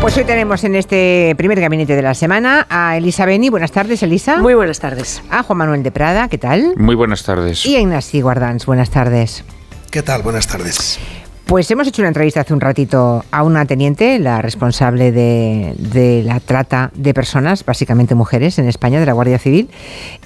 Pues hoy tenemos en este primer gabinete de la semana a Elisa Beni. Buenas tardes, Elisa. Muy buenas tardes. A Juan Manuel de Prada, ¿qué tal? Muy buenas tardes. Y a Ignacio Guardans, buenas tardes. ¿Qué tal? Buenas tardes. Pues hemos hecho una entrevista hace un ratito a una teniente, la responsable de, la trata de personas, básicamente mujeres, en España, de la Guardia Civil.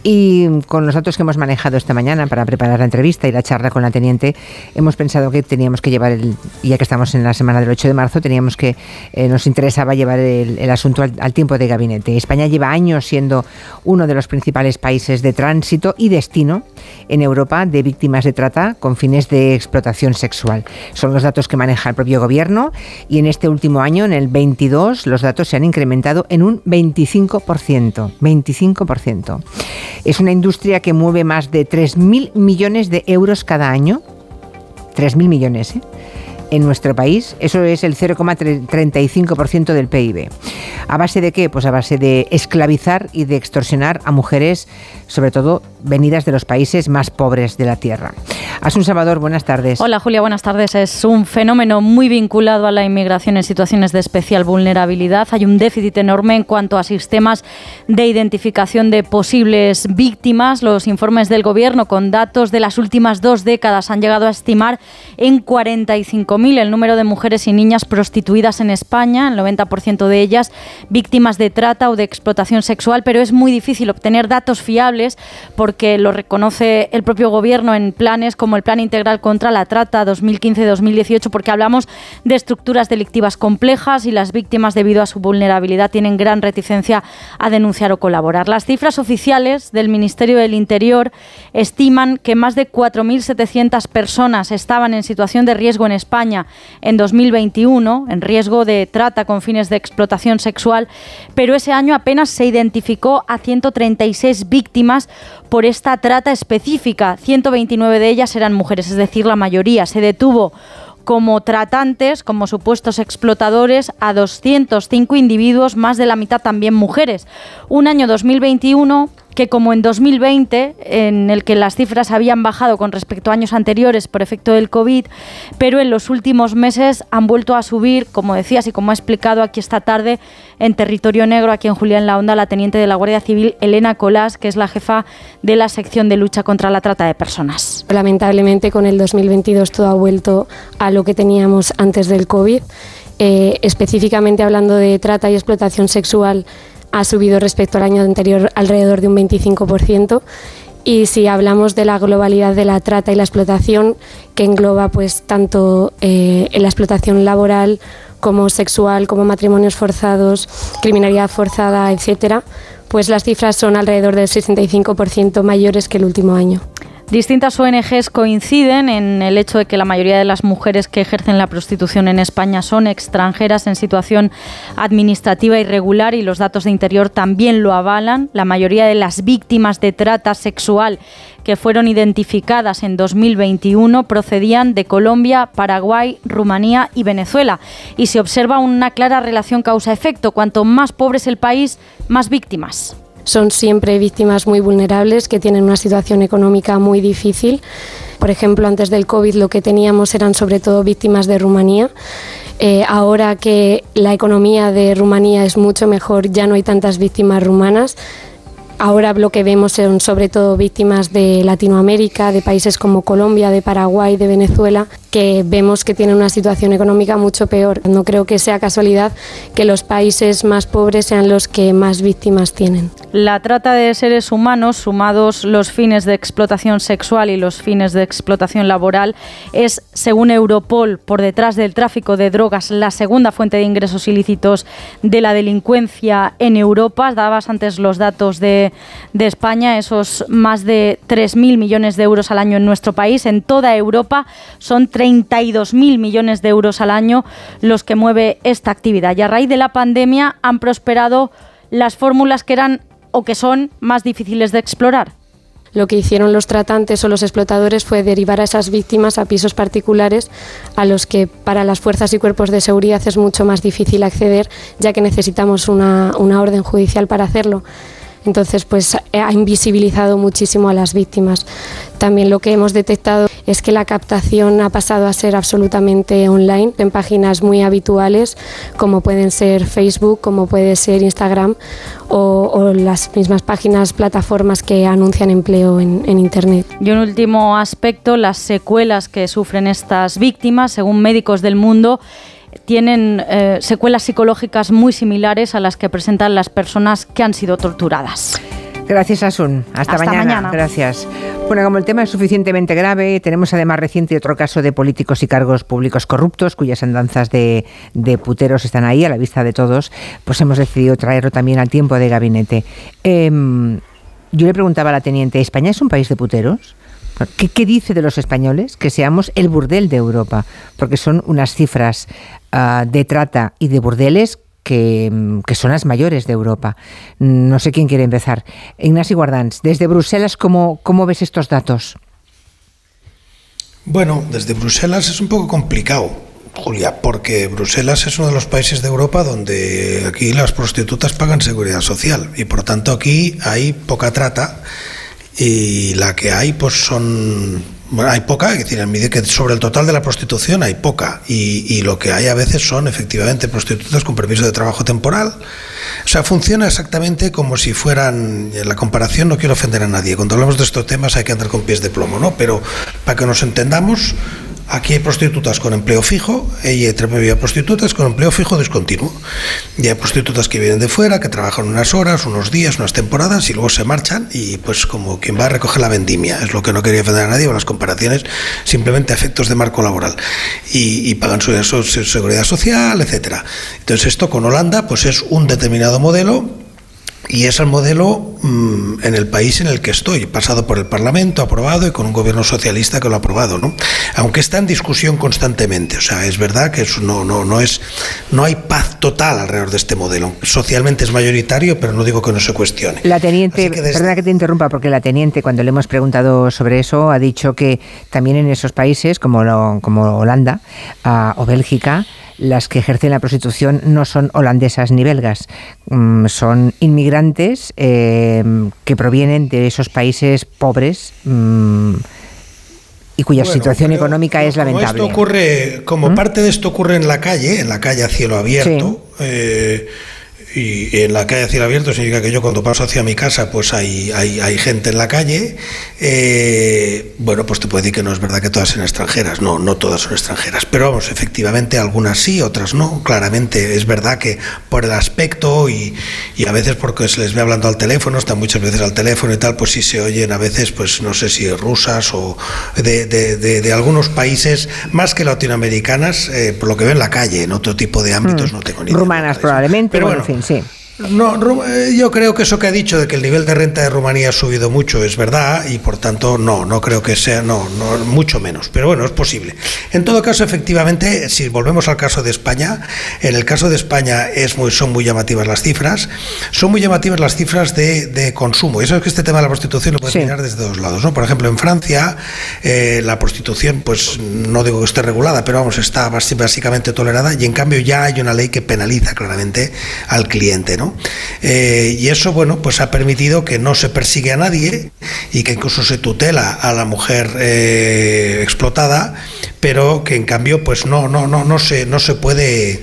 Y con los datos que hemos manejado esta mañana para preparar la entrevista y la charla con la teniente, hemos pensado que teníamos que llevar, el, ya que estamos en la semana del 8 de marzo, teníamos que, eh, nos interesaba llevar el, asunto al, al, tiempo de gabinete. España lleva años siendo uno de los principales países de tránsito y destino en Europa de víctimas de trata con fines de explotación sexual. Son los datos que maneja el propio gobierno y en este último año, en el 22, los datos se han incrementado en un 25%. 25%. Es una industria que mueve más de 3.000 millones de euros cada año. 3.000 millones, ¿eh? en nuestro país. Eso es el 0,35% del PIB. ¿A base de qué? Pues a base de esclavizar y de extorsionar a mujeres, sobre todo venidas de los países más pobres de la Tierra. Asun Salvador, buenas tardes. Hola Julia, buenas tardes. Es un fenómeno muy vinculado a la inmigración en situaciones de especial vulnerabilidad. Hay un déficit enorme en cuanto a sistemas de identificación de posibles víctimas. Los informes del Gobierno con datos de las últimas dos décadas han llegado a estimar en 45.000 el número de mujeres y niñas prostituidas en España, el 90% de ellas víctimas de trata o de explotación sexual, pero es muy difícil obtener datos fiables porque lo reconoce el propio Gobierno en planes como el Plan Integral contra la Trata 2015-2018, porque hablamos de estructuras delictivas complejas y las víctimas, debido a su vulnerabilidad, tienen gran reticencia a denunciar o colaborar. Las cifras oficiales del Ministerio del Interior estiman que más de 4.700 personas estaban en situación de riesgo en España en 2021, en riesgo de trata con fines de explotación sexual, pero ese año apenas se identificó a 136 víctimas por esta trata específica. 129 de ellas eran mujeres, es decir, la mayoría. Se detuvo como tratantes, como supuestos explotadores, a 205 individuos, más de la mitad también mujeres. Un año 2021 que como en 2020, en el que las cifras habían bajado con respecto a años anteriores por efecto del COVID, pero en los últimos meses han vuelto a subir, como decías y como ha explicado aquí esta tarde en Territorio Negro, aquí en Julián La Onda, la teniente de la Guardia Civil, Elena Colás, que es la jefa de la sección de lucha contra la trata de personas. Lamentablemente con el 2022 todo ha vuelto a lo que teníamos antes del COVID. Eh, específicamente hablando de trata y explotación sexual, ha subido respecto al año anterior alrededor de un 25%. Y si hablamos de la globalidad de la trata y la explotación, que engloba pues tanto eh, la explotación laboral como sexual, como matrimonios forzados, criminalidad forzada, etcétera, pues las cifras son alrededor del 65% mayores que el último año. Distintas ONGs coinciden en el hecho de que la mayoría de las mujeres que ejercen la prostitución en España son extranjeras en situación administrativa irregular y los datos de interior también lo avalan. La mayoría de las víctimas de trata sexual que fueron identificadas en 2021 procedían de Colombia, Paraguay, Rumanía y Venezuela. Y se observa una clara relación causa-efecto. Cuanto más pobre es el país, más víctimas son siempre víctimas muy vulnerables que tienen una situación económica muy difícil. Por ejemplo, antes del COVID lo que teníamos eran sobre todo víctimas de Rumanía. Eh, ahora que la economía de Rumanía es mucho mejor, ya no hay tantas víctimas rumanas. Ahora lo que vemos son sobre todo víctimas de Latinoamérica, de países como Colombia, de Paraguay, de Venezuela, que vemos que tienen una situación económica mucho peor. No creo que sea casualidad que los países más pobres sean los que más víctimas tienen. La trata de seres humanos, sumados los fines de explotación sexual y los fines de explotación laboral, es, según Europol, por detrás del tráfico de drogas, la segunda fuente de ingresos ilícitos de la delincuencia en Europa. Dabas antes los datos de, de España, esos más de 3.000 millones de euros al año en nuestro país. En toda Europa son 32.000 millones de euros al año los que mueve esta actividad. Y a raíz de la pandemia han prosperado las fórmulas que eran o que son más difíciles de explorar. Lo que hicieron los tratantes o los explotadores fue derivar a esas víctimas a pisos particulares a los que para las fuerzas y cuerpos de seguridad es mucho más difícil acceder ya que necesitamos una, una orden judicial para hacerlo. Entonces, pues ha invisibilizado muchísimo a las víctimas. También lo que hemos detectado es que la captación ha pasado a ser absolutamente online en páginas muy habituales como pueden ser Facebook, como puede ser Instagram o, las mismas páginas, plataformas que anuncian empleo en Internet. Y un último aspecto, las secuelas que sufren estas víctimas, según médicos del mundo, tienen eh, secuelas psicológicas muy similares a las que presentan las personas que han sido torturadas. Gracias, Asun. Hasta, mañana. Gracias. Bueno, como el tema es suficientemente grave, tenemos además reciente otro caso de políticos y cargos públicos corruptos, cuyas andanzas de, puteros están ahí a la vista de todos, pues hemos decidido traerlo también al tiempo de gabinete. Em, yo le preguntaba a la teniente, ¿España es un país de puteros? ¿Qué, dice de los españoles que seamos el burdel de Europa? Porque son unas cifras ah, de trata y de burdeles que, son las mayores de Europa. No sé quién quiere empezar. Ignacio Guardans, desde Bruselas, ¿cómo, ¿cómo ves estos datos? Bueno, desde Bruselas es un poco complicado. Julia, porque Bruselas es uno de los países de Europa donde aquí las prostitutas pagan seguridad social y por tanto aquí hay poca trata y la que hay pues son bueno, hay poca, es decir, que sobre el total de la prostitución hay poca y, lo que hay a veces son efectivamente prostitutas con permiso de trabajo temporal. O sea, funciona exactamente como si fueran, en la comparación no quiero ofender a nadie, cuando hablamos de estos temas hay que andar con pies de plomo, ¿no? Pero para que nos entendamos, Aquí hay prostitutas con empleo fijo y hay prostitutas con empleo fijo discontinuo. Y hay prostitutas que vienen de fuera, que trabajan unas horas, unos días, unas temporadas y luego se marchan y pues como quien va a recoger la vendimia. Es lo que no quería ofender a nadie con las comparaciones, simplemente efectos de marco laboral. Y, pagan su, su seguridad social, etcétera. Entonces esto con Holanda pues es un determinado modelo y es el modelo mm, en el país en el que estoy, pasado por el Parlamento, aprobado y con un gobierno socialista que lo ha aprobado, ¿no? Aunque está en discusión constantemente, o sea, es verdad que no, no, no, es, no hay paz total alrededor de este modelo. Socialmente es mayoritario, pero no digo que no se cuestione. La teniente, perdona que te interrumpa, porque la teniente, cuando le hemos preguntado sobre eso, ha dicho que también en esos países, como, como Holanda ah, o Bélgica, las que ejercen la prostitución no son holandesas ni belgas, mm, son inmigrantes eh, que provienen de esos países pobres. Mm, y cuya situación económica es lamentable. Esto ocurre, como ¿Mm? parte de esto ocurre en la calle, en la calle a cielo abierto, eh, y en la calle a cielo abierto significa que yo cuando paso hacia mi casa pues hay, hay, hay gente en la calle. Eh, bueno, pues te puedo decir que no es verdad que todas sean extranjeras, no, no todas son extranjeras, pero vamos, efectivamente algunas sí, otras no. Claramente es verdad que por el aspecto y, y a veces porque se les ve hablando al teléfono, están muchas veces al teléfono y tal, pues sí se oyen a veces, pues no sé si rusas o de, de, de, algunos países más que latinoamericanas, eh, por lo que veo en la calle, en otro tipo de ámbitos mm. no tengo ni idea. Rumanas probablemente, pero bueno, en fin. Sí. No, eh, yo creo que eso que ha dicho de que el nivel de renta de Rumanía ha subido mucho es verdad y por tanto no, no creo que sea, no, no, mucho menos, pero bueno, es posible. En todo caso, efectivamente, si volvemos al caso de España, en el caso de España es muy, son muy llamativas las cifras, son muy llamativas las cifras de, consumo. Y eso es que este tema de la prostitución lo puedes mirar desde dos lados. ¿no? Por ejemplo, en Francia eh, la prostitución, pues no digo que esté regulada, pero vamos, está básicamente tolerada y en cambio ya hay una ley que penaliza claramente al cliente. ¿no? Eh, y eso, bueno, pues ha permitido que no se persigue a nadie y que incluso se tutela a la mujer eh, explotada, pero que en cambio, pues no, no, no, no se, no se puede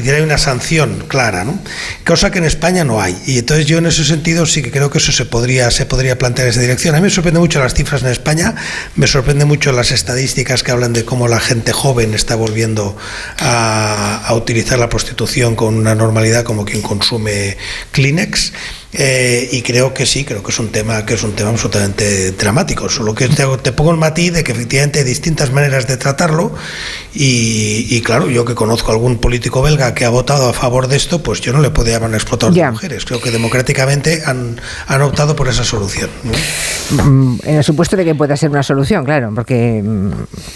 hay una sanción clara, ¿no? cosa que en España no hay. Y entonces yo en ese sentido sí que creo que eso se podría, se podría plantear en esa dirección. A mí me sorprende mucho las cifras en España, me sorprende mucho las estadísticas que hablan de cómo la gente joven está volviendo a, a utilizar la prostitución con una normalidad como quien consume Kleenex. Eh, y creo que sí, creo que es un tema que es un tema absolutamente dramático. Solo que te, pongo el matiz de que efectivamente hay distintas maneras de tratarlo y, claro, yo que conozco a algún político belga que ha votado a favor de esto, pues yo no le puedo llamar explotador de mujeres. Creo que democráticamente han, han optado por esa solución. Mm, en el supuesto de que pueda ser una solución, claro, porque mm,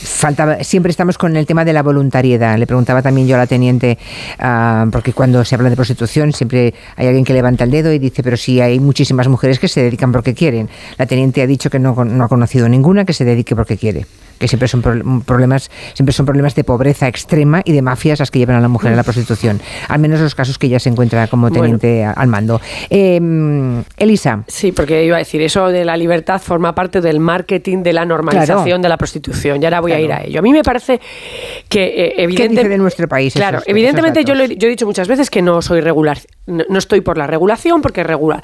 faltaba, siempre estamos con el tema de la voluntariedad. Le preguntaba también yo a la teniente, ah, porque cuando se habla de prostitución siempre hay alguien que levanta el dedo y dice pero sí hay muchísimas mujeres que se dedican porque quieren. La teniente ha dicho que no, no ha conocido ninguna que se dedique porque quiere que siempre son problemas siempre son problemas de pobreza extrema y de mafias las que llevan a la mujer a la prostitución al menos los casos que ella se encuentra como teniente al mando. Em, Elisa. Sí porque iba a decir eso de la libertad forma parte del marketing de la normalización de la prostitución. Y ahora voy a ir a ello. A mí me parece que evidentemente ¿Qué de nuestro país claro evidentemente yo, he, yo he dicho muchas veces que no soy regular no, estoy por la regulación porque regular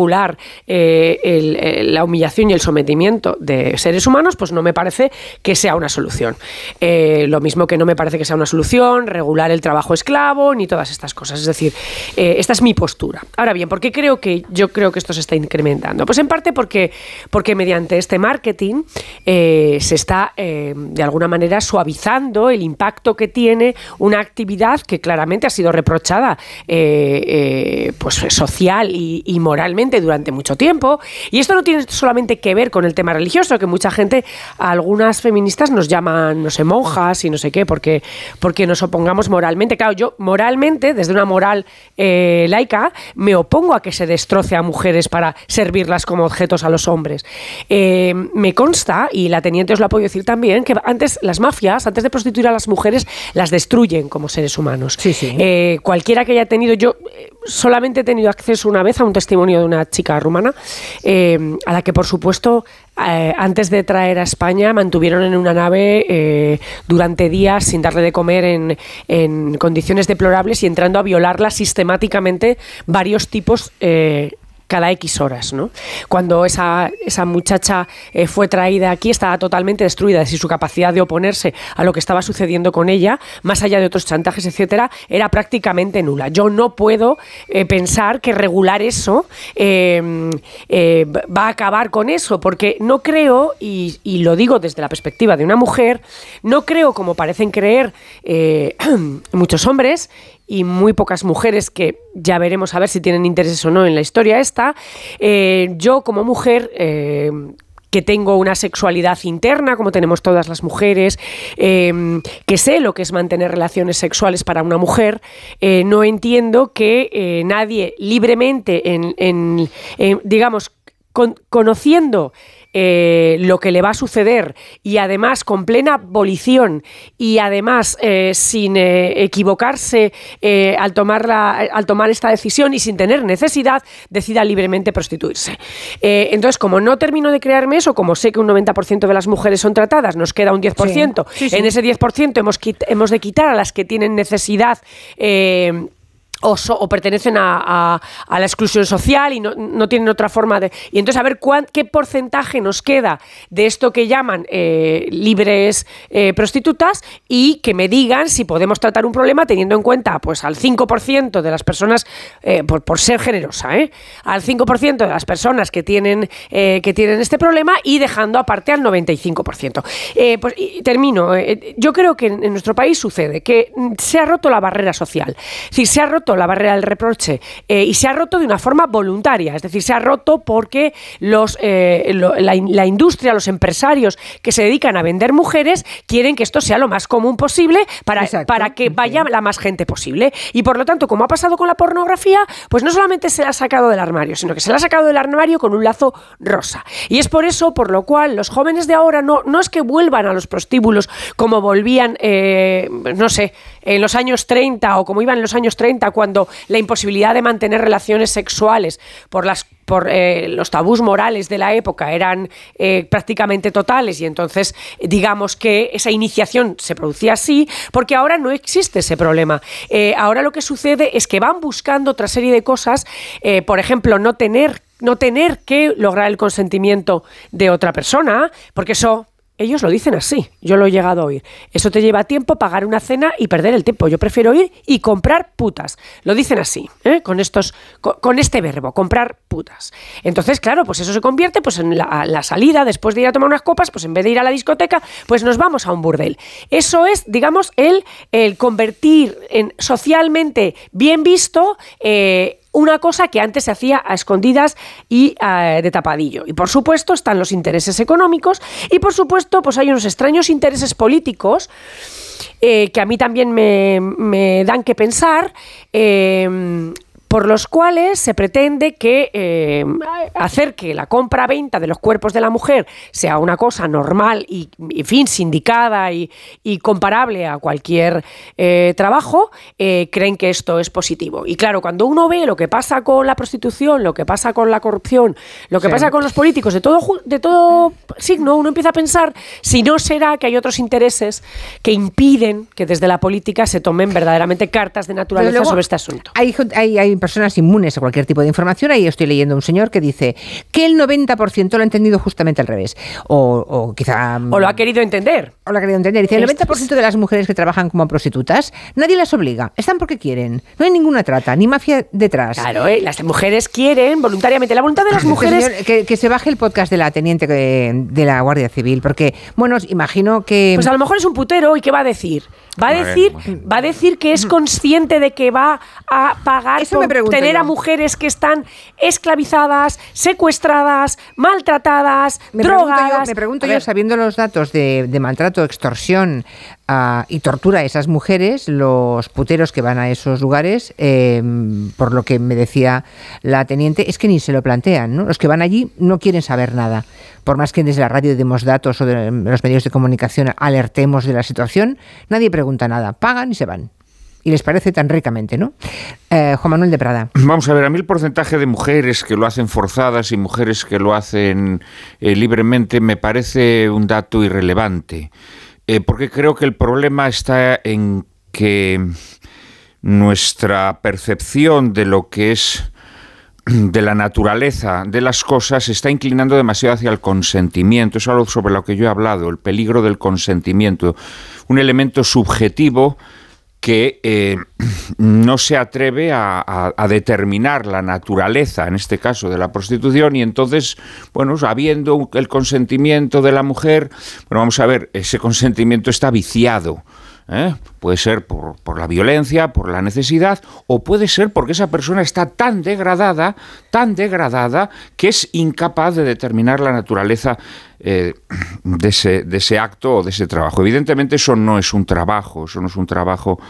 regular eh, la humillación y el sometimiento de seres humanos pues no me parece que sea una solución. Eh, lo mismo que no me parece que sea una solución regular el trabajo esclavo ni todas estas cosas. Es decir, eh, esta es mi postura. Ahora bien, ¿por qué creo que yo creo que esto se está incrementando? Pues en parte porque, porque mediante este marketing eh, se está de alguna manera suavizando el impacto que tiene una actividad que claramente ha sido reprochada pues social y, y moralmente durante mucho tiempo. Y esto no tiene solamente que ver con el tema religioso, que mucha gente, algunas feministas nos llaman, no sé, monjas y no sé qué, porque, porque nos opongamos moralmente. Claro, yo moralmente, desde una moral eh, laica, me opongo a que se destroce a mujeres para servirlas como objetos a los hombres. Eh, me consta, y la teniente os lo ha podido decir también, que antes las mafias, antes de prostituir a las mujeres, las destruyen como seres humanos. Sí, sí. Eh, cualquiera que haya tenido, yo solamente he tenido acceso una vez un testimonio de una chica rumana, a la que por supuesto eh, antes de traer a España, mantuvieron en una nave eh, durante días sin darle de comer en, en, condiciones deplorables y entrando a violarla sistemáticamente varios tipos eh, cada X horas. ¿no? Cuando esa, esa muchacha eh, fue traída aquí estaba totalmente destruida, y su capacidad de oponerse a lo que estaba sucediendo con ella, más allá de otros chantajes, etcétera, era prácticamente nula. Yo no puedo eh, pensar que regular eso em, eh, va a acabar con eso, porque no creo, y, lo digo desde la perspectiva de una mujer, no creo, como parecen creer muchos hombres, y muy pocas mujeres que ya veremos a ver si tienen intereses o no en la historia esta. Eh, yo como mujer... Eh, que tengo una sexualidad interna, como tenemos todas las mujeres, eh, que sé lo que es mantener relaciones sexuales para una mujer, no entiendo que nadie libremente, en, digamos, conociendo eh, lo que le va a suceder y además con plena abolición y además eh, sin eh, equivocarse al, tomar al tomar esta decisión y sin tener necesidad, decida libremente prostituirse. entonces, como no termino de crearme eso, como sé que un 90% de las mujeres son tratadas, nos queda un 10%, en ese 10% hemos, hemos de quitar a las que tienen necesidad o, pertenecen a, la exclusión social y no, tienen otra forma de... Y entonces a ver qué porcentaje nos queda de esto que llaman eh, libres eh, prostitutas y que me digan si podemos tratar un problema teniendo en cuenta pues al 5% de las personas, eh, por, ser generosa, al 5% de las personas que tienen, que tienen este problema y dejando aparte al 95%. pues y termino. yo creo que en, en, nuestro país sucede que se ha roto la barrera social. Decir, se ha roto la barrera del reproche eh, y se ha roto de una forma voluntaria, es decir, se ha roto porque los, eh, la, industria, los empresarios que se dedican a vender mujeres quieren que esto sea lo más común posible para, para que vaya la más gente posible. Y por lo tanto, como ha pasado con la pornografía, pues no solamente se la ha sacado del armario, sino que se la ha sacado del armario con un lazo rosa. Y es por eso por lo cual los jóvenes de ahora no, no es que vuelvan a los prostíbulos como volvían, eh, no sé, en los años 30 o como iban en los años 30 cuando la imposibilidad de mantener relaciones sexuales por las por eh, los tabús morales de la época eran eh, prácticamente totales y entonces digamos que esa iniciación se producía así porque ahora no existe ese problema. Eh, ahora lo que sucede es que van buscando otra serie de cosas, por ejemplo, no tener no tener que lograr el consentimiento de otra persona, porque eso ellos lo dicen así, yo lo he llegado a oír. Eso te lleva tiempo, pagar una cena y perder el tiempo. Yo prefiero ir y comprar putas. Lo dicen así, ¿eh? con, estos, con, este verbo, comprar putas. Entonces, claro, pues eso se convierte pues, en la, salida, después de ir a tomar unas copas, pues en vez de ir a la discoteca, pues nos vamos a un burdel. Eso es, digamos, el, el convertir en socialmente bien visto eh, una cosa que antes se hacía a escondidas y eh, de tapadillo. Y por supuesto están los intereses económicos y por supuesto pues hay unos extraños intereses políticos eh, que a mí también me, dan que pensar. Eh, por los cuales se pretende que eh, hacer que la compra-venta de los cuerpos de la mujer sea una cosa normal y, en fin, sindicada y, comparable a cualquier eh, trabajo, eh, creen que esto es positivo. Y claro, cuando uno ve lo que pasa con la prostitución, lo que pasa con la corrupción, lo que pasa con los políticos de todo, de todo signo, uno empieza a pensar si no será que hay otros intereses que impiden que desde la política se tomen verdaderamente cartas de naturaleza sobre este asunto. Hay, hay personas inmunes a cualquier tipo de información. Ahí estoy leyendo un señor que dice que el 90% lo ha entendido justamente al revés. O, quizá... O lo ha querido entender. O lo ha querido entender. Dice, el 90% de las mujeres que trabajan como prostitutas, nadie las obliga. Están porque quieren. No hay ninguna trata, ni mafia detrás. Claro, ¿eh? las mujeres quieren voluntariamente. La voluntad de las mujeres... que, se baje el podcast de la teniente de la Guardia Civil, porque, bueno, imagino que... Pues a lo mejor es un putero y ¿qué va a decir? Va a decir, va a decir que es consciente de que va a pagar por tener a mujeres que están esclavizadas, secuestradas, maltratadas, drogadas. me pregunto yo, sabiendo los datos de, maltrato, extorsión ah, y tortura a esas mujeres, los puteros que van a esos lugares, em, por lo que me decía la teniente, es que ni se lo plantean. ¿no? Los que van allí no quieren saber nada. Por más que desde la radio demos datos o de los medios de comunicación alertemos de la situación, nadie pregunta nada. Pagan y se van y les parece tan ricamente, ¿no? Eh, Juan Manuel de Prada. Vamos a ver, a mí el porcentaje de mujeres que lo hacen forzadas y mujeres que lo hacen eh, libremente me parece un dato irrelevante, eh, porque creo que el problema está en que nuestra percepción de lo que es de la naturaleza de las cosas se está inclinando demasiado hacia el consentimiento. Es algo sobre lo que yo he hablado, el peligro del consentimiento. Un elemento subjetivo que eh, no se atreve a, determinar la naturaleza, en este caso, de la prostitución, y entonces, bueno, habiendo el consentimiento de la mujer, bueno, vamos a ver, ese consentimiento está viciado. ¿eh? Puede ser por, por, la violencia, por la necesidad, o puede ser porque esa persona está tan degradada, tan degradada, que es incapaz de determinar la naturaleza eh, de, ese, de ese acto o de ese trabajo. Evidentemente eso no es un trabajo, eso no es un trabajo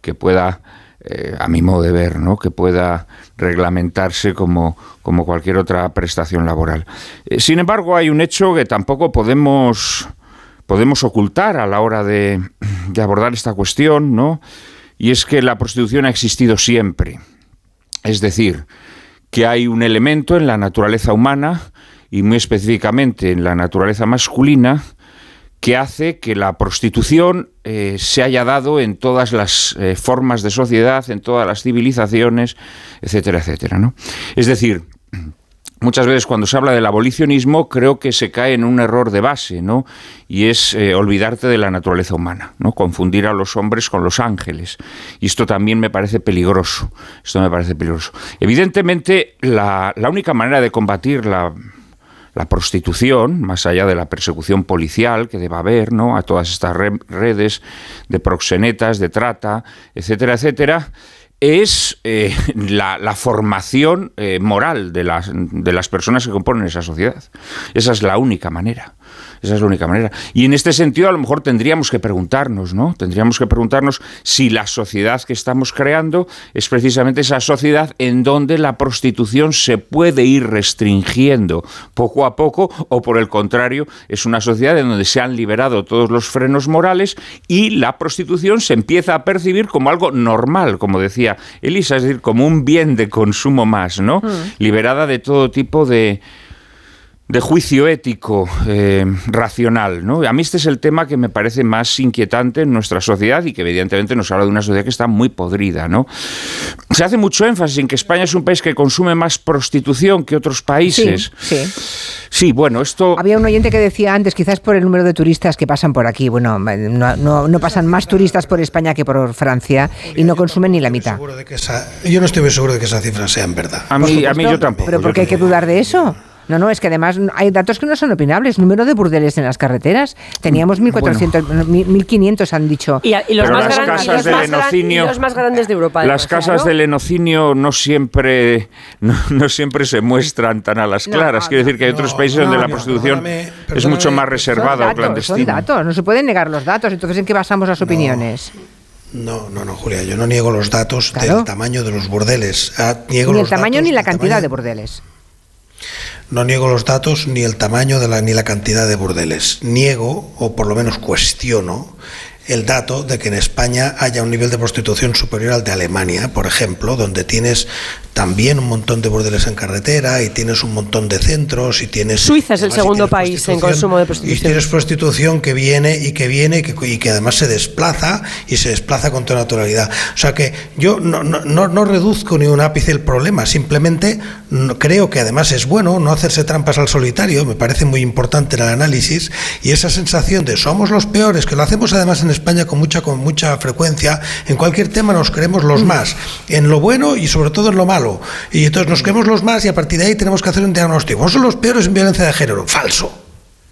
que pueda, eh, a mi modo de ver, ¿no? que pueda reglamentarse como, como cualquier otra prestación laboral. Eh, sin embargo, hay un hecho que tampoco podemos, podemos ocultar a la hora de, de abordar esta cuestión, ¿no? y es que la prostitución ha existido siempre. Es decir, que hay un elemento en la naturaleza humana y muy específicamente en la naturaleza masculina que hace que la prostitución eh, se haya dado en todas las eh, formas de sociedad, en todas las civilizaciones, etcétera, etcétera. ¿no? Es decir, muchas veces cuando se habla del abolicionismo creo que se cae en un error de base, ¿no? Y es eh, olvidarte de la naturaleza humana, ¿no? Confundir a los hombres con los ángeles. Y esto también me parece peligroso. Esto me parece peligroso. Evidentemente, la, la única manera de combatir la la prostitución, más allá de la persecución policial que deba haber, ¿no? A todas estas redes de proxenetas, de trata, etcétera, etcétera, es eh, la, formación eh, moral de las, de las personas que componen esa sociedad. Esa es la única manera. Esa es la única manera. Y en este sentido, a lo mejor tendríamos que preguntarnos, ¿no? Tendríamos que preguntarnos si la sociedad que estamos creando es precisamente esa sociedad en donde la prostitución se puede ir restringiendo poco a poco, o por el contrario, es una sociedad en donde se han liberado todos los frenos morales y la prostitución se empieza a percibir como algo normal, como decía Elisa, es decir, como un bien de consumo más, ¿no? Mm. Liberada de todo tipo de de juicio ético eh, racional. ¿no? A mí este es el tema que me parece más inquietante en nuestra sociedad y que evidentemente nos habla de una sociedad que está muy podrida. ¿no? Se hace mucho énfasis en que España es un país que consume más prostitución que otros países. Sí, sí. bueno, esto... Había un oyente que decía antes, quizás por el número de turistas que pasan por aquí. Bueno, no, no, pasan más turistas por España que por Francia y no consumen ni la mitad. yo no estoy muy seguro de que esa cifra sea en verdad. A mí, a mí yo tampoco. ¿Pero por qué hay que dudar de eso? No, no, es que además hay datos que no son opinables. Número de burdeles en las carreteras. Teníamos 1.400, 1.500 han dicho. Y, los, más grandes, los más grandes de Europa. Las casas del enocinio no siempre, no, siempre se muestran tan a las claras. Quiero decir que hay otros países donde la prostitución es mucho más reservada o clandestina. Son datos, no se pueden negar los datos. Entonces, ¿en qué basamos las opiniones? No, no, no, Julia, yo no niego los datos del tamaño de los burdeles. Ah, niego ni el tamaño ni la cantidad de burdeles. No niego los datos ni el tamaño de la, ni la cantidad de burdeles. Niego, o por lo menos cuestiono, el dato de que en España haya un nivel de prostitución superior al de Alemania, por ejemplo, donde tienes también un montón de burdeles en carretera y tienes un montón de centros y tienes... Suiza es el segundo país en consumo de prostitución. Y tienes prostitución que viene y que viene y que, y que además se desplaza y se desplaza con toda naturalidad. O sea que yo no, no, no, reduzco ni un ápice el problema, simplemente creo que además es bueno no hacerse trampas al solitario, me parece muy importante el análisis y esa sensación de somos los peores, que lo hacemos además en España con mucha, con mucha frecuencia, en cualquier tema nos creemos los más, en lo bueno y sobre todo en lo malo y entonces nos creemos los más y a partir de ahí tenemos que hacer un diagnóstico. son los peores en violencia de género. Falso.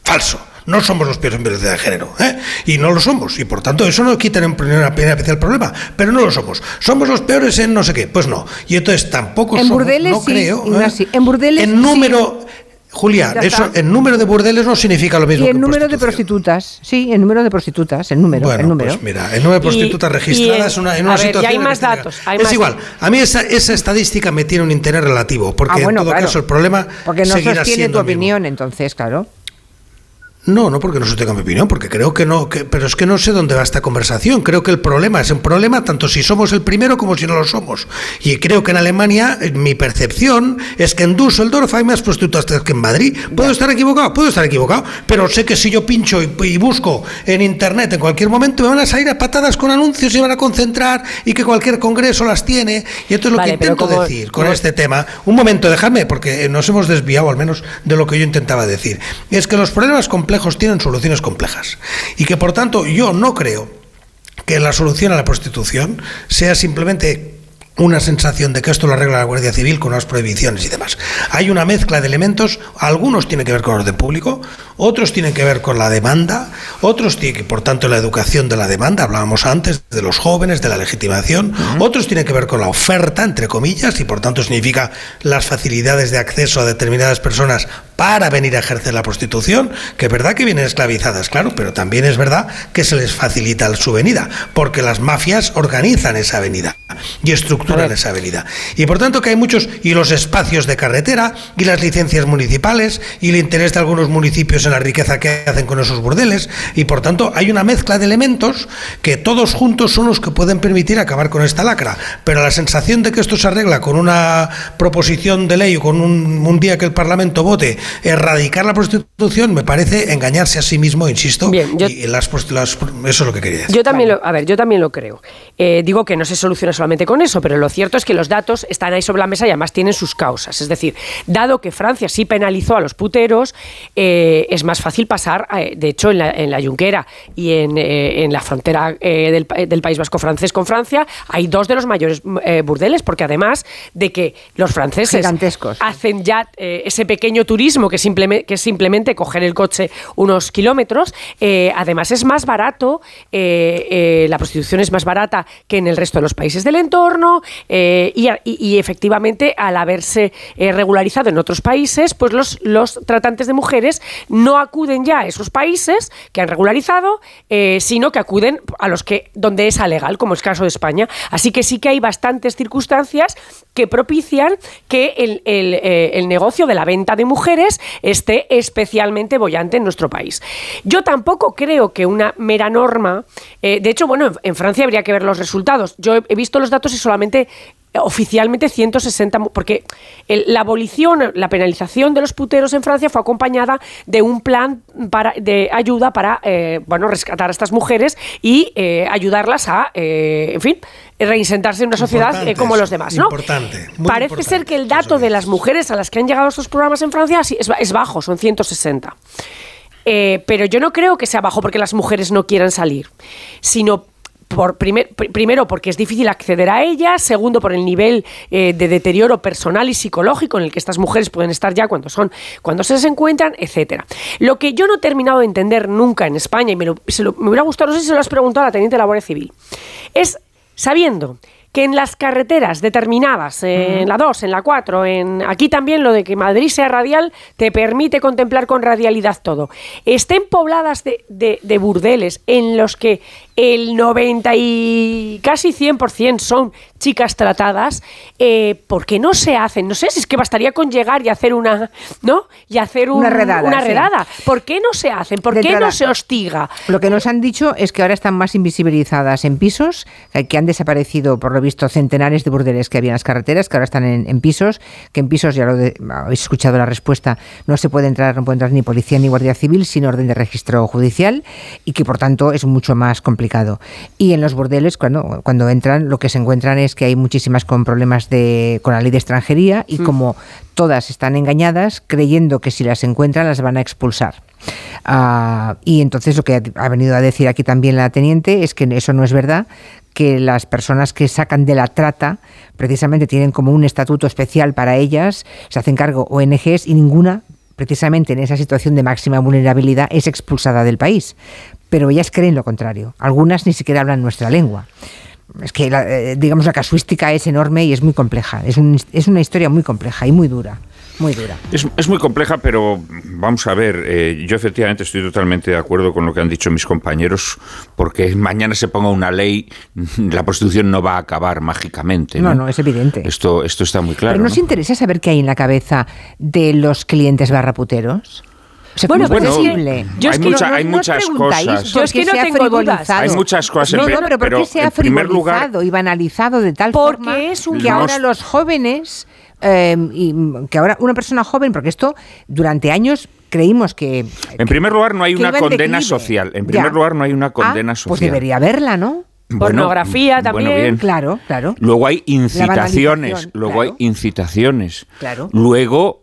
Falso. No somos los peores en violencia de género. ¿eh? Y no lo somos. Y por tanto, eso no quita en vez el problema. Pero no lo somos. Somos los peores en no sé qué. Pues no. Y entonces tampoco en somos. Burdeles, no creo. ¿eh? En burdeles. En número. Julia, eso, el número de burdeles no significa lo mismo. Y el número de prostitutas, sí, el número de prostitutas, el número. Bueno, el número. pues mira, el número de prostitutas registradas una, en una situación. hay más datos. es igual, a mí esa, esa, estadística me tiene un interés relativo, porque ah, en todo caso el problema. Porque no sostiene tu opinión, entonces, claro. No, no porque no sostenga mi opinión, porque creo que no, que, pero es que no sé dónde va esta conversación. Creo que el problema es un problema tanto si somos el primero como si no lo somos. Y creo que en Alemania, mi percepción es que en Düsseldorf hay más prostitutas que en Madrid. Puedo estar equivocado, puedo estar equivocado, pero sé que si yo pincho y, busco en internet en cualquier momento me van a salir a patadas con anuncios y van a concentrar y que cualquier congreso las tiene. Y esto es lo que intento decir con este tema. Un momento, déjame, porque nos hemos desviado al menos de lo que yo intentaba decir. Es que los problemas complejos tienen soluciones complejas. Y que por tanto yo no creo que la solución a la prostitución sea simplemente una sensación de que esto lo arregla la Guardia Civil con unas prohibiciones y demás. Hay una mezcla de elementos, algunos tienen que ver con orden público, otros tienen que ver con la demanda, otros tienen que, por tanto, la educación de la demanda, hablábamos antes de los jóvenes, de la legitimación, otros tienen que ver con la oferta, entre comillas, y por tanto significa las facilidades de acceso a determinadas personas para venir a ejercer la prostitución, que es verdad que vienen esclavizadas, claro, pero también es verdad que se les facilita su venida, porque las mafias organizan esa venida y estructuran esa venida. Y por tanto que hay muchos, y los espacios de carretera, y las licencias municipales, y el interés de algunos municipios en la riqueza que hacen con esos burdeles, y por tanto hay una mezcla de elementos que todos juntos son los que pueden permitir acabar con esta lacra. Pero la sensación de que esto se arregla con una proposición de ley o con un, un día que el Parlamento vote erradicar la prostitución me parece engañarse a sí mismo, insisto. Bien, y las, eso es lo que quería decir. Yo también lo, a ver, yo también lo creo. Eh, digo que no se soluciona solamente con eso, pero lo cierto es que los datos están ahí sobre la mesa y además tienen sus causas. Es decir, dado que Francia sí penalizó a los puteros, eh, es más fácil pasar, eh, de hecho, en la, en la Junquera y en, en la frontera del, del, País Vasco francés con Francia, hay dos de los mayores burdeles, porque además de que los franceses hacen ya ese pequeño turismo que, simplemente, que simplemente coger el coche unos kilómetros. Eh, además, es más barato, eh, eh, la prostitución es más barata que en el resto de los países del entorno y, efectivamente, al haberse regularizado en otros países, pues los, los tratantes de mujeres no acuden ya a esos países que han regularizado, sino que acuden a los que donde es legal, como es el caso de España. Así que sí que hay bastantes circunstancias que propician que el, el negocio de la venta de mujeres esté especialmente bollante en nuestro país. Yo tampoco creo que una mera norma, eh, de hecho, bueno, en, Francia habría que ver los resultados. Yo he, visto los datos y solamente oficialmente 160, porque la abolición, la penalización de los puteros en Francia fue acompañada de un plan para, de ayuda para eh, bueno, rescatar a estas mujeres y eh, ayudarlas a, en fin, reinsentarse en una sociedad eh, como los demás. ¿no? Importante, Parece ser que el dato de las mujeres a las que han llegado estos programas en Francia es, bajo, son 160. Eh, pero yo no creo que sea bajo porque las mujeres no quieran salir, sino por primero porque es difícil acceder a ellas, segundo por el nivel eh, de deterioro personal y psicológico en el que estas mujeres pueden estar ya cuando son cuando se encuentran, etcétera. Lo que yo no he terminado de entender nunca en España y me, me hubiera gustado, no sé si se lo has preguntado a la teniente de la Guardia Civil, es sabiendo que en las carreteras determinadas, en la 2, en la 4, en aquí también lo de que Madrid sea radial te permite contemplar con radialidad todo, estén pobladas de, burdeles en los que el 90 y casi 100% son chicas tratadas, eh, ¿por qué no se hacen? No sé si es que bastaría con llegar y hacer una, ¿no? Y hacer una redada. Una redada. ¿Por qué no se hacen? ¿Por qué no se hostiga? Lo que nos han dicho es que ahora están más invisibilizadas en pisos, que han desaparecido, por lo visto, centenares de burdeles que había en las carreteras, que ahora están en, pisos, que en pisos, ya lo habéis escuchado la respuesta, no se puede entrar, no puede entrar ni policía ni guardia civil sin orden de registro judicial y que por tanto es mucho más complicado. Y en los burdeles, cuando, cuando entran, lo que se encuentran es que hay muchísimas con problemas de, con la ley de extranjería y mm. como todas están engañadas, creyendo que si las encuentran las van a expulsar. Ah, y entonces lo que ha venido a decir aquí también la teniente es que eso no es verdad, que las personas que sacan de la trata precisamente tienen como un estatuto especial para ellas, se hacen cargo ONGs y ninguna precisamente en esa situación de máxima vulnerabilidad es expulsada del país. Pero ellas creen lo contrario. Algunas ni siquiera hablan nuestra lengua es que, eh, digamos, la casuística es enorme y es muy compleja. Es, es una historia muy compleja y muy dura. Muy dura. Es, muy compleja, pero vamos a ver, eh, yo efectivamente estoy totalmente de acuerdo con lo que han dicho mis compañeros, porque mañana se ponga una ley, la prostitución no va a acabar mágicamente. No, no, es evidente. Esto, esto está muy claro. Pero nos interesa saber qué hay en la cabeza de los clientes barraputeros bueno, pues posible? hay, hay muchas cosas. Yo es que no tengo dudas. Hay muchas cosas. No, no, pero ¿por qué se ha frivolizado y banalizado de tal forma es un que ahora los jóvenes, eh, y que ahora una persona joven, porque esto durante años creímos que... En primer lugar, no hay una condena social. En primer lugar, no hay una condena social. Pues debería haberla, ¿no? Pornografía también. Claro, claro. Luego hay incitaciones. Luego hay incitaciones. Claro. Luego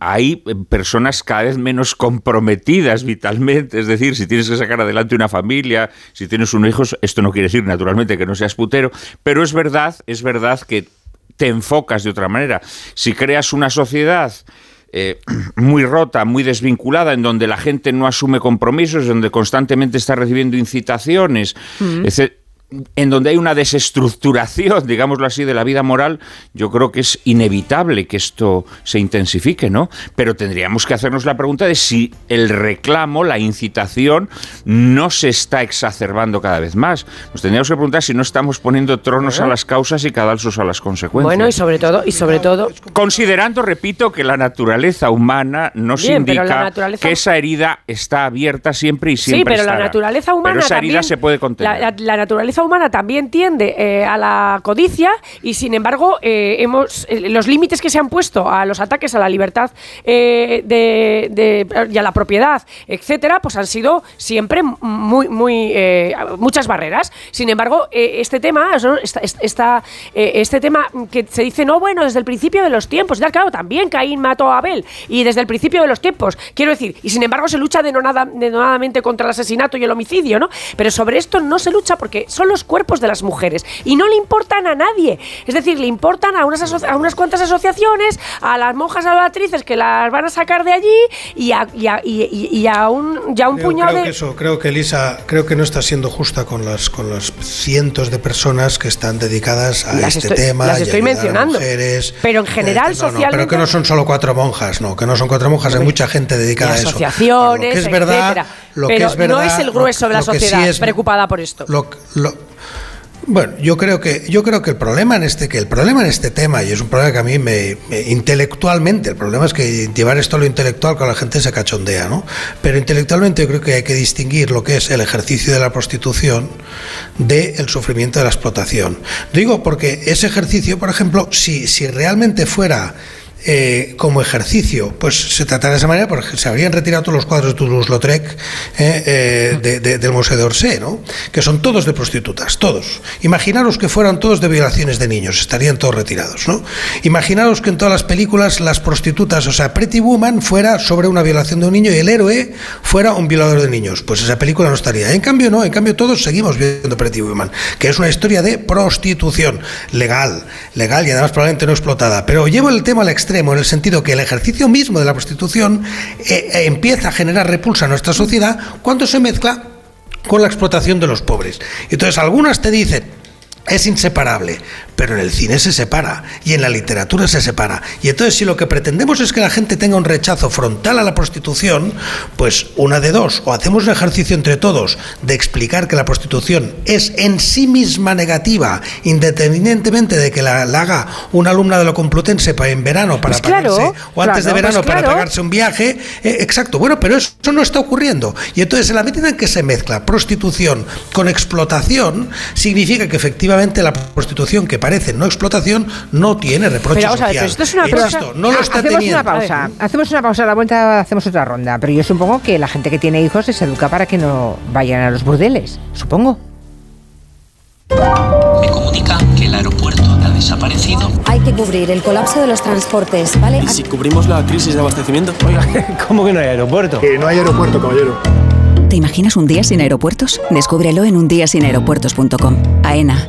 hay eh, personas cada vez menos comprometidas vitalmente, es decir, si tienes que sacar adelante una familia, si tienes un hijo, esto no quiere decir naturalmente que no seas putero, pero es verdad, es verdad que te enfocas de otra manera. Si creas una sociedad eh, muy rota, muy desvinculada, en donde la gente no asume compromisos, donde constantemente está recibiendo incitaciones, mm en donde hay una desestructuración, digámoslo así, de la vida moral, yo creo que es inevitable que esto se intensifique, ¿no? Pero tendríamos que hacernos la pregunta de si el reclamo, la incitación, no se está exacerbando cada vez más. Nos tendríamos que preguntar si no estamos poniendo tronos a las causas y cadalsos a las consecuencias. Bueno, y sobre todo, y sobre todo. Considerando, repito, que la naturaleza humana nos indica que esa herida está abierta siempre y siempre. Sí, pero la naturaleza humana. Pero esa herida se puede contener. la naturaleza humana también tiende eh, a la codicia y sin embargo eh, hemos eh, los límites que se han puesto a los ataques a la libertad de, y a la propiedad, etcétera, pues han sido siempre muy muy muchas barreras. Sin embargo, este tema este tema que se dice no bueno desde el principio de los tiempos, ya claro, también Caín mató a Abel y desde el principio de los tiempos, quiero decir, y sin embargo se lucha denodadamente contra el asesinato y el homicidio, ¿no? Pero sobre esto no se lucha porque solo los cuerpos de las mujeres y no le importan a nadie. Es decir, le importan a unas, a unas cuantas asociaciones, a las monjas salvatrices que las van a sacar de allí y a, y a, y, a un, ya un creo, puñado creo de... Que eso, creo que Elisa, creo que no está siendo justa con las, con las cientos de personas que están dedicadas a este tema. Las estoy mencionando. pero en general, este, socialmente... pero que no son solo cuatro monjas, no, que no son cuatro monjas, hay mucha gente dedicada a eso. Asociaciones, es verdad, lo que es verdad, no es el grueso de la sociedad preocupada por esto. Lo, lo, bueno, yo creo que yo creo que el problema en este que el problema en este tema y es un problema que a mí me, intelectualmente el problema es que llevar esto a lo intelectual con la gente se cachondea, ¿no? Pero intelectualmente yo creo que hay que distinguir lo que es el ejercicio de la prostitución del sufrimiento de la explotación. Digo porque ese ejercicio, por ejemplo, si si realmente fuera eh, como ejercicio, pues se trata de esa manera porque se habrían retirado todos los cuadros de Toulouse-Lautrec eh, eh, del Museo de Orsay, ¿no? que son todos de prostitutas, todos. Imaginaros que fueran todos de violaciones de niños, estarían todos retirados. ¿no? Imaginaros que en todas las películas las prostitutas, o sea, Pretty Woman fuera sobre una violación de un niño y el héroe fuera un violador de niños, pues esa película no estaría. En cambio, no, en cambio todos seguimos viendo Pretty Woman, que es una historia de prostitución legal, legal y además probablemente no explotada. Pero llevo el tema al extremo en el sentido que el ejercicio mismo de la prostitución eh, eh, empieza a generar repulsa en nuestra sociedad cuando se mezcla con la explotación de los pobres. Entonces algunas te dicen, es inseparable, pero en el cine se separa y en la literatura se separa. Y entonces si lo que pretendemos es que la gente tenga un rechazo frontal a la prostitución, pues una de dos, o hacemos un ejercicio entre todos de explicar que la prostitución es en sí misma negativa, independientemente de que la, haga una alumna de lo Complutense en verano para pues pagarse, o antes de verano pues para pagarse un viaje, eh, exacto, bueno, pero eso no está ocurriendo. Y entonces en la medida en que se mezcla prostitución con explotación, significa que efectivamente la prostitución que parece no explotación no tiene reproche pero, social. esto es una pausa. no lo está hacemos una pausa. Hacemos una pausa, a la vuelta hacemos otra ronda. Pero yo supongo que la gente que tiene hijos se educa para que no vayan a los burdeles. Supongo. Me comunican que el aeropuerto ha desaparecido. Hay que cubrir el colapso de los transportes, ¿vale? ¿Y si cubrimos la crisis de abastecimiento? Oiga, ¿cómo que no hay aeropuerto? Que no hay aeropuerto, caballero. ¿Te imaginas un día sin aeropuertos? Descúbrelo en undiasinaeropuertos.com. AENA,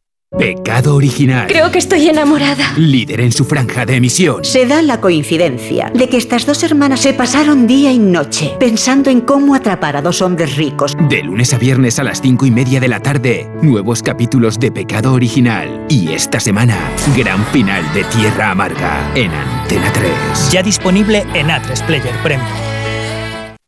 Pecado original. Creo que estoy enamorada. Líder en su franja de emisión. Se da la coincidencia de que estas dos hermanas se pasaron día y noche pensando en cómo atrapar a dos hombres ricos. De lunes a viernes a las cinco y media de la tarde, nuevos capítulos de Pecado original. Y esta semana, gran final de Tierra Amarga en Antena 3. Ya disponible en A3 Player Premium.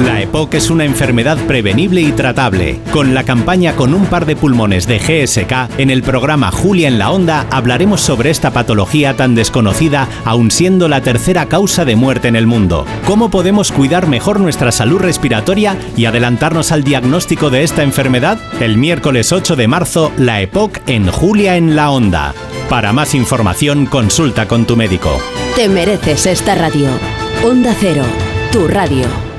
La EPOC es una enfermedad prevenible y tratable. Con la campaña Con un par de pulmones de GSK, en el programa Julia en la Onda hablaremos sobre esta patología tan desconocida, aun siendo la tercera causa de muerte en el mundo. ¿Cómo podemos cuidar mejor nuestra salud respiratoria y adelantarnos al diagnóstico de esta enfermedad? El miércoles 8 de marzo, la EPOC en Julia en la Onda. Para más información, consulta con tu médico. Te mereces esta radio. Onda Cero, tu radio.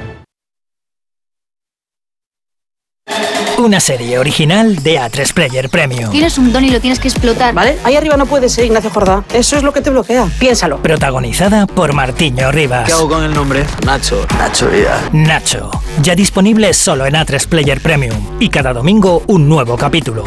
Una serie original de A3 Player Premium. Tienes un don y lo tienes que explotar. ¿Vale? Ahí arriba no puede ser Ignacio Jordá. Eso es lo que te bloquea. Piénsalo. Protagonizada por Martiño Rivas. ¿Qué hago con el nombre? Nacho. Nacho Vida. Nacho. Ya disponible solo en A3 Player Premium. Y cada domingo un nuevo capítulo.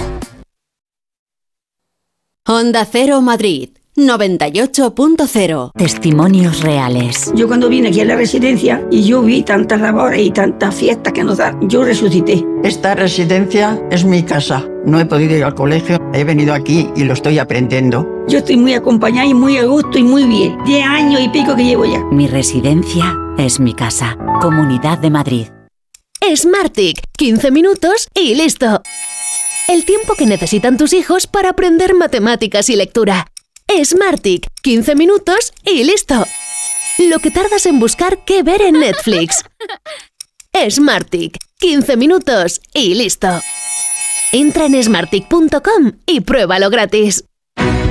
Honda Cero Madrid 98.0. Testimonios reales. Yo cuando vine aquí a la residencia y yo vi tantas labores y tantas fiestas que nos dan, yo resucité. Esta residencia es mi casa. No he podido ir al colegio, he venido aquí y lo estoy aprendiendo. Yo estoy muy acompañada y muy a gusto y muy bien. Diez años y pico que llevo ya. Mi residencia es mi casa. Comunidad de Madrid. Smartic. 15 minutos y listo. El tiempo que necesitan tus hijos para aprender matemáticas y lectura. Smartic, 15 minutos y listo. Lo que tardas en buscar qué ver en Netflix. Smartic, 15 minutos y listo. Entra en smartic.com y pruébalo gratis.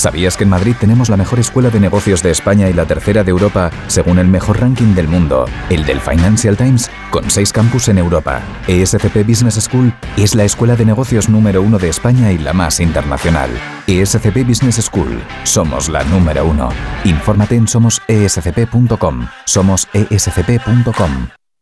¿Sabías que en Madrid tenemos la mejor escuela de negocios de España y la tercera de Europa, según el mejor ranking del mundo, el del Financial Times, con seis campus en Europa? ESCP Business School es la escuela de negocios número uno de España y la más internacional. ESCP Business School, somos la número uno. Infórmate en somosescp.com. Somosescp.com.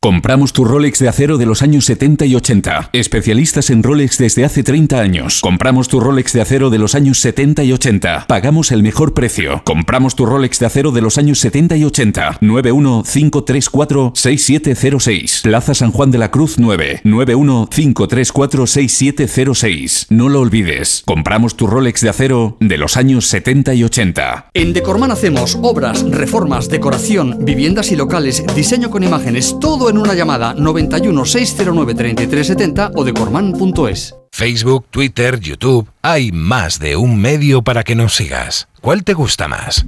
Compramos tu Rolex de acero de los años 70 y 80. Especialistas en Rolex desde hace 30 años. Compramos tu Rolex de acero de los años 70 y 80. Pagamos el mejor precio. Compramos tu Rolex de acero de los años 70 y 80. 915346706. Plaza San Juan de la Cruz 9. 915346706. No lo olvides. Compramos tu Rolex de acero de los años 70 y 80. En Decorman hacemos obras, reformas, decoración, viviendas y locales, diseño con imágenes, todo en una llamada 91 609 3370 o decorman.es. Facebook, Twitter, YouTube, hay más de un medio para que nos sigas. ¿Cuál te gusta más?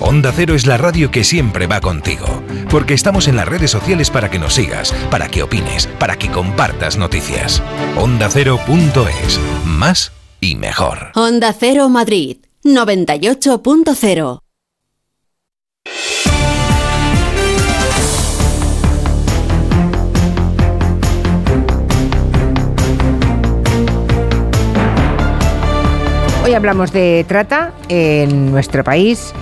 Onda Cero es la radio que siempre va contigo, porque estamos en las redes sociales para que nos sigas, para que opines, para que compartas noticias. OndaCero.es, más y mejor. Onda Cero Madrid, 98.0. Hoy hablamos de trata en nuestro país,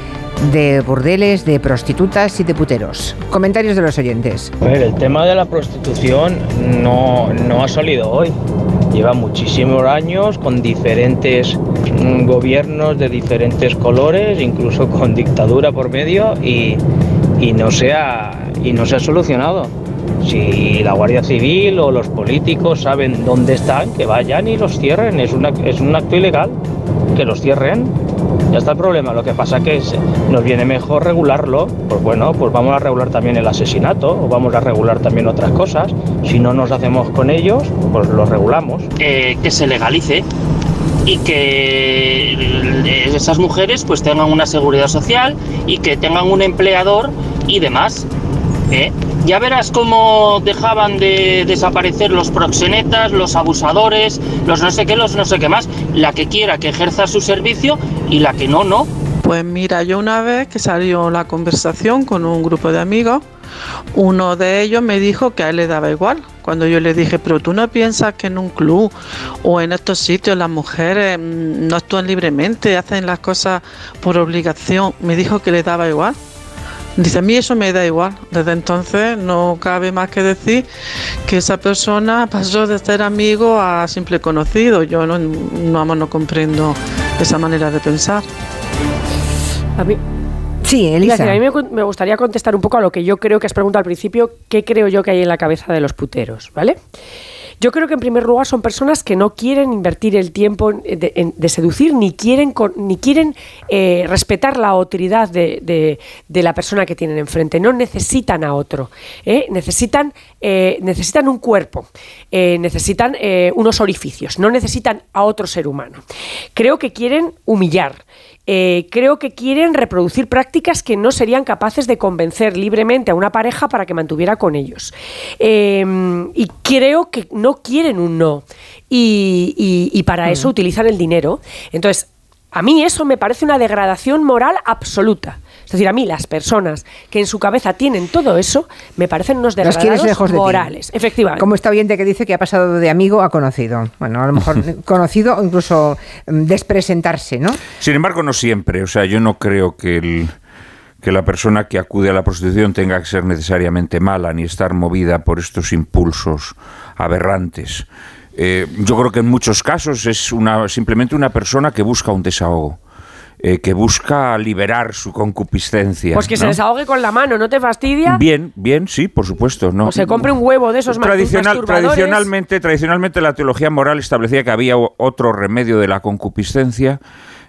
de burdeles, de prostitutas y de puteros. Comentarios de los oyentes. El tema de la prostitución no, no ha salido hoy. Lleva muchísimos años con diferentes gobiernos de diferentes colores, incluso con dictadura por medio, y, y no, se ha, y no se ha solucionado. Si la Guardia Civil o los políticos saben dónde están, que vayan y los cierren. Es, es un acto ilegal. Que los cierren. Ya está el problema. Lo que pasa que nos viene mejor regularlo. Pues bueno, pues vamos a regular también el asesinato o vamos a regular también otras cosas. Si no nos hacemos con ellos, pues los regulamos. que se legalice y que eh, esas mujeres pues tengan una seguridad social y que tengan un empleador y demás. ¿eh? Ya verás cómo dejaban de desaparecer los proxenetas, los abusadores, los no sé qué, los no sé qué más. La que quiera que ejerza su servicio y la que no, no. Pues mira, yo una vez que salió la conversación con un grupo de amigos, uno de ellos me dijo que a él le daba igual. Cuando yo le dije, pero tú no piensas que en un club o en estos sitios las mujeres mm, no actúan libremente, hacen las cosas por obligación, me dijo que le daba igual. Dice, a mí eso me da igual. Desde entonces no cabe más que decir que esa persona pasó de ser amigo a simple conocido. Yo no, no, no comprendo esa manera de pensar. A mí. Sí, Elisa. decir, a mí me gustaría contestar un poco a lo que yo creo que has preguntado al principio, qué creo yo que hay en la cabeza de los puteros, ¿vale? Yo creo que en primer lugar son personas que no quieren invertir el tiempo de, seducir ni quieren, ni quieren eh, respetar la autoridad de, de- la persona que tienen enfrente. No necesitan a otro. ¿eh? Necesitan, eh, necesitan un cuerpo, necesitan unos orificios, no necesitan a otro ser humano. Creo que quieren humillar. Eh, creo que quieren reproducir prácticas que no serían capaces de convencer libremente a una pareja para que mantuviera con ellos. Eh, y creo que no quieren un no. Y, y- y para eso utilizan el dinero. Entonces, a mí eso me parece una degradación moral absoluta. Es decir, a mí las personas que en su cabeza tienen todo eso me parecen unos degradados lejos de ti. morales. Efectivamente. Como está oyente que dice que ha pasado de amigo a conocido. Bueno, a lo mejor conocido o incluso mm, despresentarse, ¿no? Sin embargo, no siempre. O sea, yo no creo que el, que la persona que acude a la prostitución tenga que ser necesariamente mala ni estar movida por estos impulsos aberrantes. Eh, yo creo que en muchos casos es una, simplemente una persona que busca un desahogo. Eh, que busca liberar su concupiscencia. Pues que se ¿no? desahogue con la mano, ¿no te fastidia? Bien, bien, sí, por supuesto. No. O se compre un huevo de esos Tradicional- tradicionalmente, tradicionalmente la teología moral establecía que había otro remedio de la concupiscencia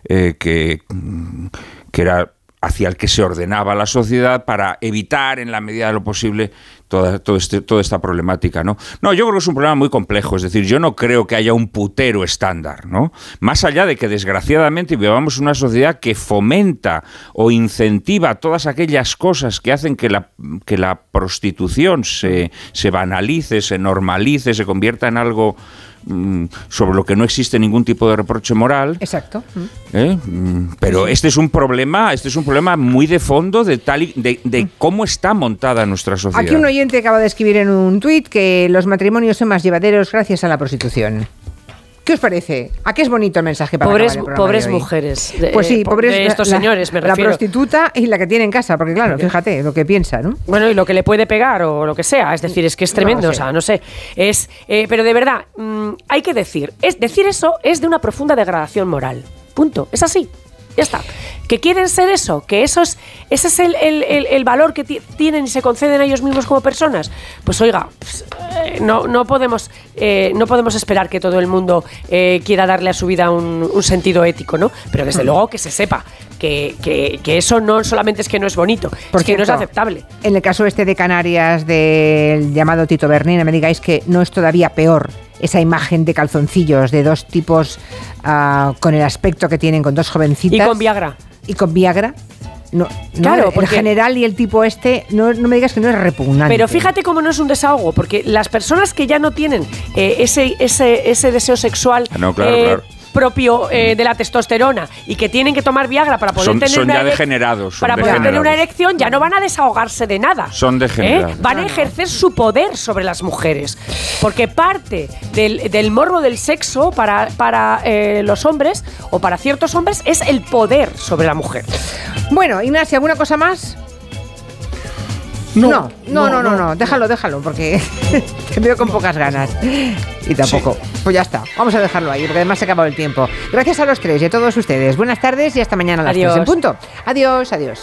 eh, que, mm, que era hacia el que se ordenaba la sociedad para evitar en la medida de lo posible toda, todo este- esta problemática. ¿no? no, yo creo que es un problema muy complejo, es decir, yo no creo que haya un putero estándar, ¿no? Más allá de que desgraciadamente vivamos una sociedad que fomenta o incentiva todas aquellas cosas que hacen que la, que la prostitución se, se banalice, se normalice, se convierta en algo sobre lo que no existe ningún tipo de reproche moral. Exacto. ¿eh? Mm, Pero este es un problema, este es un problema muy de fondo de tal y- de, de cómo está montada nuestra sociedad. Aquí un oyente acaba de escribir en un tuit que los matrimonios son más llevaderos gracias a la prostitución. ¿Qué os parece? ¿A qué es bonito el mensaje para Pobres, el pobres mujeres. de- Pues sí, po- pobres de estos la- señores, me La refiero. prostituta y la que tiene en casa, porque claro, fíjate lo que piensa, ¿no? Bueno, y lo que le puede pegar o lo que sea, es decir, es que es tremendo, No o sé. sea, no sé, es, eh, pero de verdad, mm, hay que decir, es decir eso es de una profunda degradación moral, punto, es así, ya está. Que quieren ser eso, que eso es, ese es el, el- el- el valor que ti- tienen y se conceden a ellos mismos como personas, pues oiga, pues, eh, no, no podemos, eh, no podemos esperar que todo el mundo eh, quiera darle a su vida un, un sentido ético, ¿no? Pero desde Hmm. luego que se sepa que, que- que eso no solamente es que no es bonito, Por es que no es aceptable. En el caso este de Canarias del llamado Tito Bernina, me digáis que no es todavía peor esa imagen de calzoncillos de dos tipos ah, con el aspecto que tienen, con dos jovencitas. Y con Viagra. Y con Viagra. No, no, Claro, el porque- general y el tipo este, no, no me digas que no es repugnante. Pero fíjate cómo no es un desahogo, porque las personas que ya no tienen eh, ese, ese, ese deseo sexual Ah, no, claro, eh, claro. Propio eh, de la testosterona y que tienen que tomar Viagra para poder Son, tener son una ya erec- degenerados. son para poder tener una degenerados. erección, ya no van a desahogarse de nada. Son degenerados. ¿eh? Van a ejercer su poder sobre las mujeres. Porque parte del, del morbo del sexo para, para eh, los hombres o para ciertos hombres es el poder sobre la mujer. Bueno, Ignacia, ¿alguna cosa más? No, no, no, no, no, no, no, déjalo, déjalo, porque te veo con pocas ganas. Y tampoco. Pues ya está, vamos a dejarlo ahí, porque además se ha acabado el tiempo. Gracias a los tres y a todos ustedes. Buenas tardes y hasta mañana a las Adiós. en punto. Adiós, adiós.